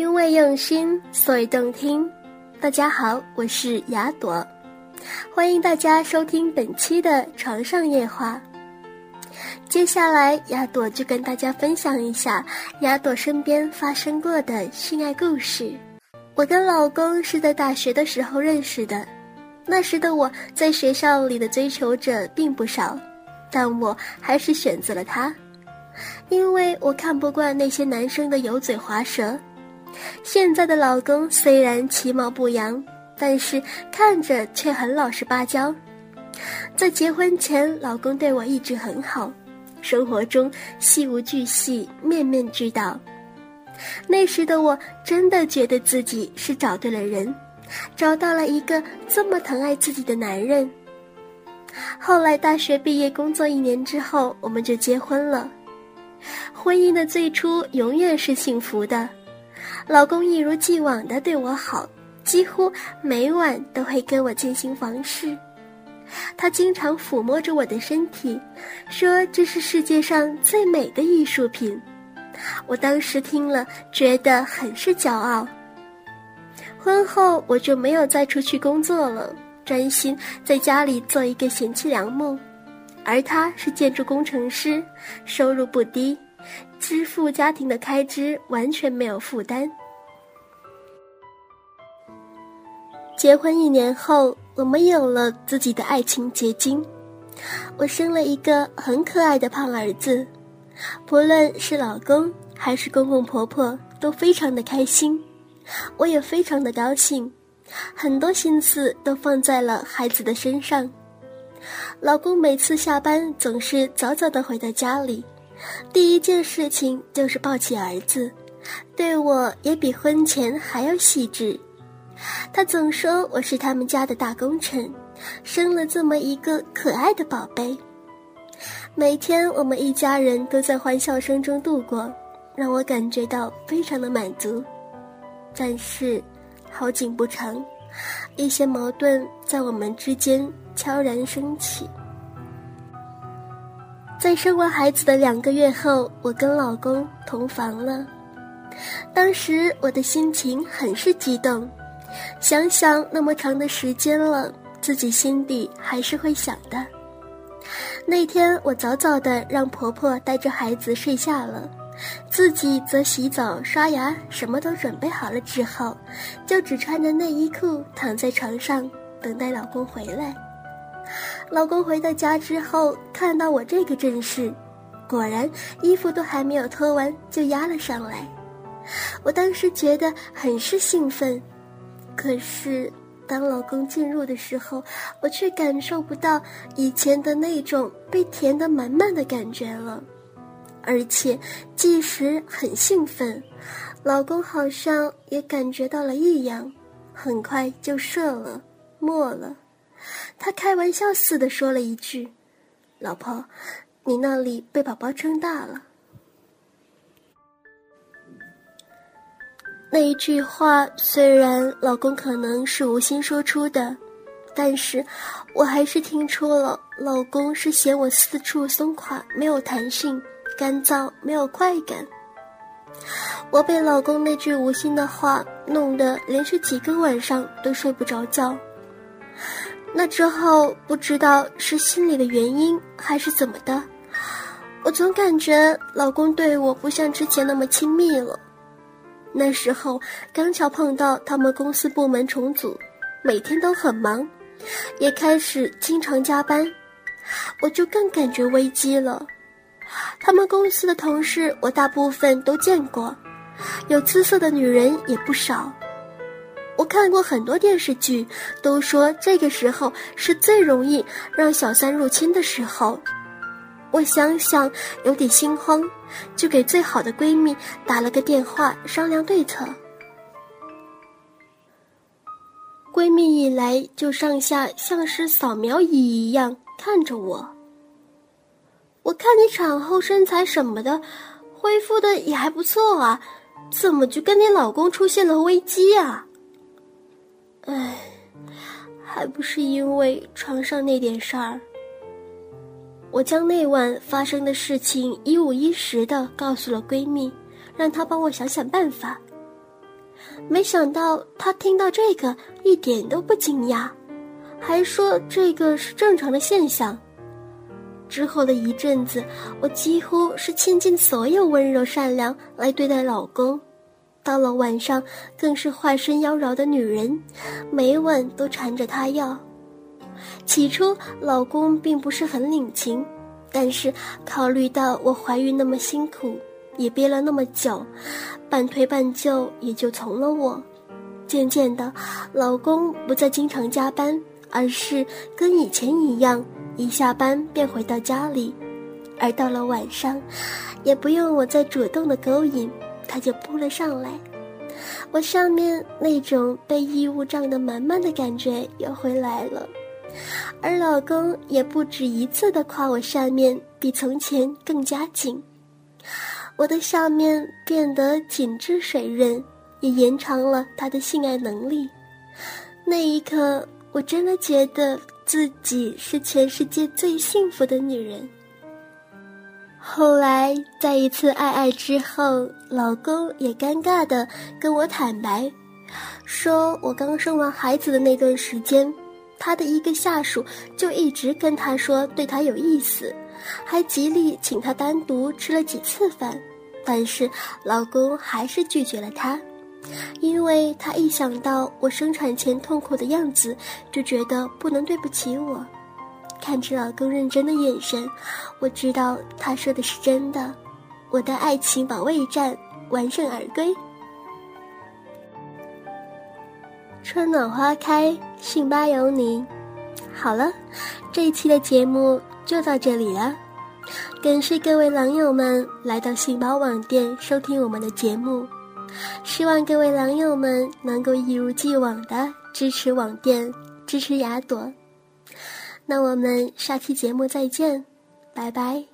因为用心，所以动听。大家好，我是雅朵，欢迎大家收听本期的床上夜话。接下来，雅朵就跟大家分享一下雅朵身边发生过的性爱故事。我跟老公是在大学的时候认识的，那时的我在学校里的追求者并不少，但我还是选择了他，因为我看不惯那些男生的油嘴滑舌。现在的老公虽然其貌不扬，但是看着却很老实巴交。在结婚前，老公对我一直很好，生活中细无巨细，面面俱到。那时的我真的觉得自己是找对了人，找到了一个这么疼爱自己的男人。后来大学毕业工作一年之后，我们就结婚了。婚姻的最初永远是幸福的。老公一如既往的对我好，几乎每晚都会跟我进行房事。他经常抚摸着我的身体，说这是世界上最美的艺术品。我当时听了，觉得很是骄傲。婚后我就没有再出去工作了，专心在家里做一个贤妻良母。而他是建筑工程师，收入不低。支付家庭的开支完全没有负担。结婚一年后，我们有了自己的爱情结晶。我生了一个很可爱的胖儿子，不论是老公还是公公婆婆都非常的开心，我也非常的高兴，很多心思都放在了孩子的身上。老公每次下班总是早早的回到家里。第一件事情就是抱起儿子，对我也比婚前还要细致。他总说我是他们家的大功臣，生了这么一个可爱的宝贝。每天我们一家人都在欢笑声中度过，让我感觉到非常的满足。但是，好景不长，一些矛盾在我们之间悄然升起。在生完孩子的两个月后，我跟老公同房了。当时我的心情很是激动，想想那么长的时间了，自己心底还是会想的。那天我早早的让婆婆带着孩子睡下了，自己则洗澡、刷牙，什么都准备好了之后，就只穿着内衣裤躺在床上等待老公回来。老公回到家之后，看到我这个阵势，果然衣服都还没有脱完就压了上来。我当时觉得很是兴奋，可是当老公进入的时候，我却感受不到以前的那种被填得满满的感觉了。而且，即使很兴奋，老公好像也感觉到了异样，很快就射了，没了。他开玩笑似的说了一句：“老婆，你那里被宝宝撑大了。”那一句话虽然老公可能是无心说出的，但是我还是听出了老公是嫌我四处松垮、没有弹性、干燥、没有快感。我被老公那句无心的话弄得连续几个晚上都睡不着觉。那之后，不知道是心里的原因还是怎么的，我总感觉老公对我不像之前那么亲密了。那时候刚巧碰到他们公司部门重组，每天都很忙，也开始经常加班，我就更感觉危机了。他们公司的同事我大部分都见过，有姿色的女人也不少。我看过很多电视剧，都说这个时候是最容易让小三入侵的时候。我想想有点心慌，就给最好的闺蜜打了个电话商量对策。闺蜜一来就上下像是扫描仪一样看着我。我看你产后身材什么的恢复的也还不错啊，怎么就跟你老公出现了危机啊？唉，还不是因为床上那点事儿。我将那晚发生的事情一五一十的告诉了闺蜜，让她帮我想想办法。没想到她听到这个一点都不惊讶，还说这个是正常的现象。之后的一阵子，我几乎是倾尽所有温柔善良来对待老公，到了晚上更是化身妖娆的女人，每晚都缠着他要。起初老公并不是很领情，但是考虑到我怀孕那么辛苦，也憋了那么久，半推半就也就从了我。渐渐的，老公不再经常加班，而是跟以前一样。一下班便回到家里，而到了晚上，也不用我再主动的勾引，他就扑了上来。我上面那种被异物胀得满满的感觉又回来了，而老公也不止一次的夸我上面比从前更加紧，我的下面变得紧致水润，也延长了他的性爱能力。那一刻，我真的觉得。自己是全世界最幸福的女人。后来在一次爱爱之后，老公也尴尬的跟我坦白，说我刚生完孩子的那段时间，他的一个下属就一直跟他说对他有意思，还极力请他单独吃了几次饭，但是老公还是拒绝了他。因为他一想到我生产前痛苦的样子，就觉得不能对不起我。看着老公认真的眼神，我知道他说的是真的。我的爱情保卫战完胜而归。春暖花开，信吧有你。好了，这一期的节目就到这里了。感谢各位狼友们来到信宝网店收听我们的节目。希望各位狼友们能够一如既往的支持网店，支持雅朵。那我们下期节目再见，拜拜。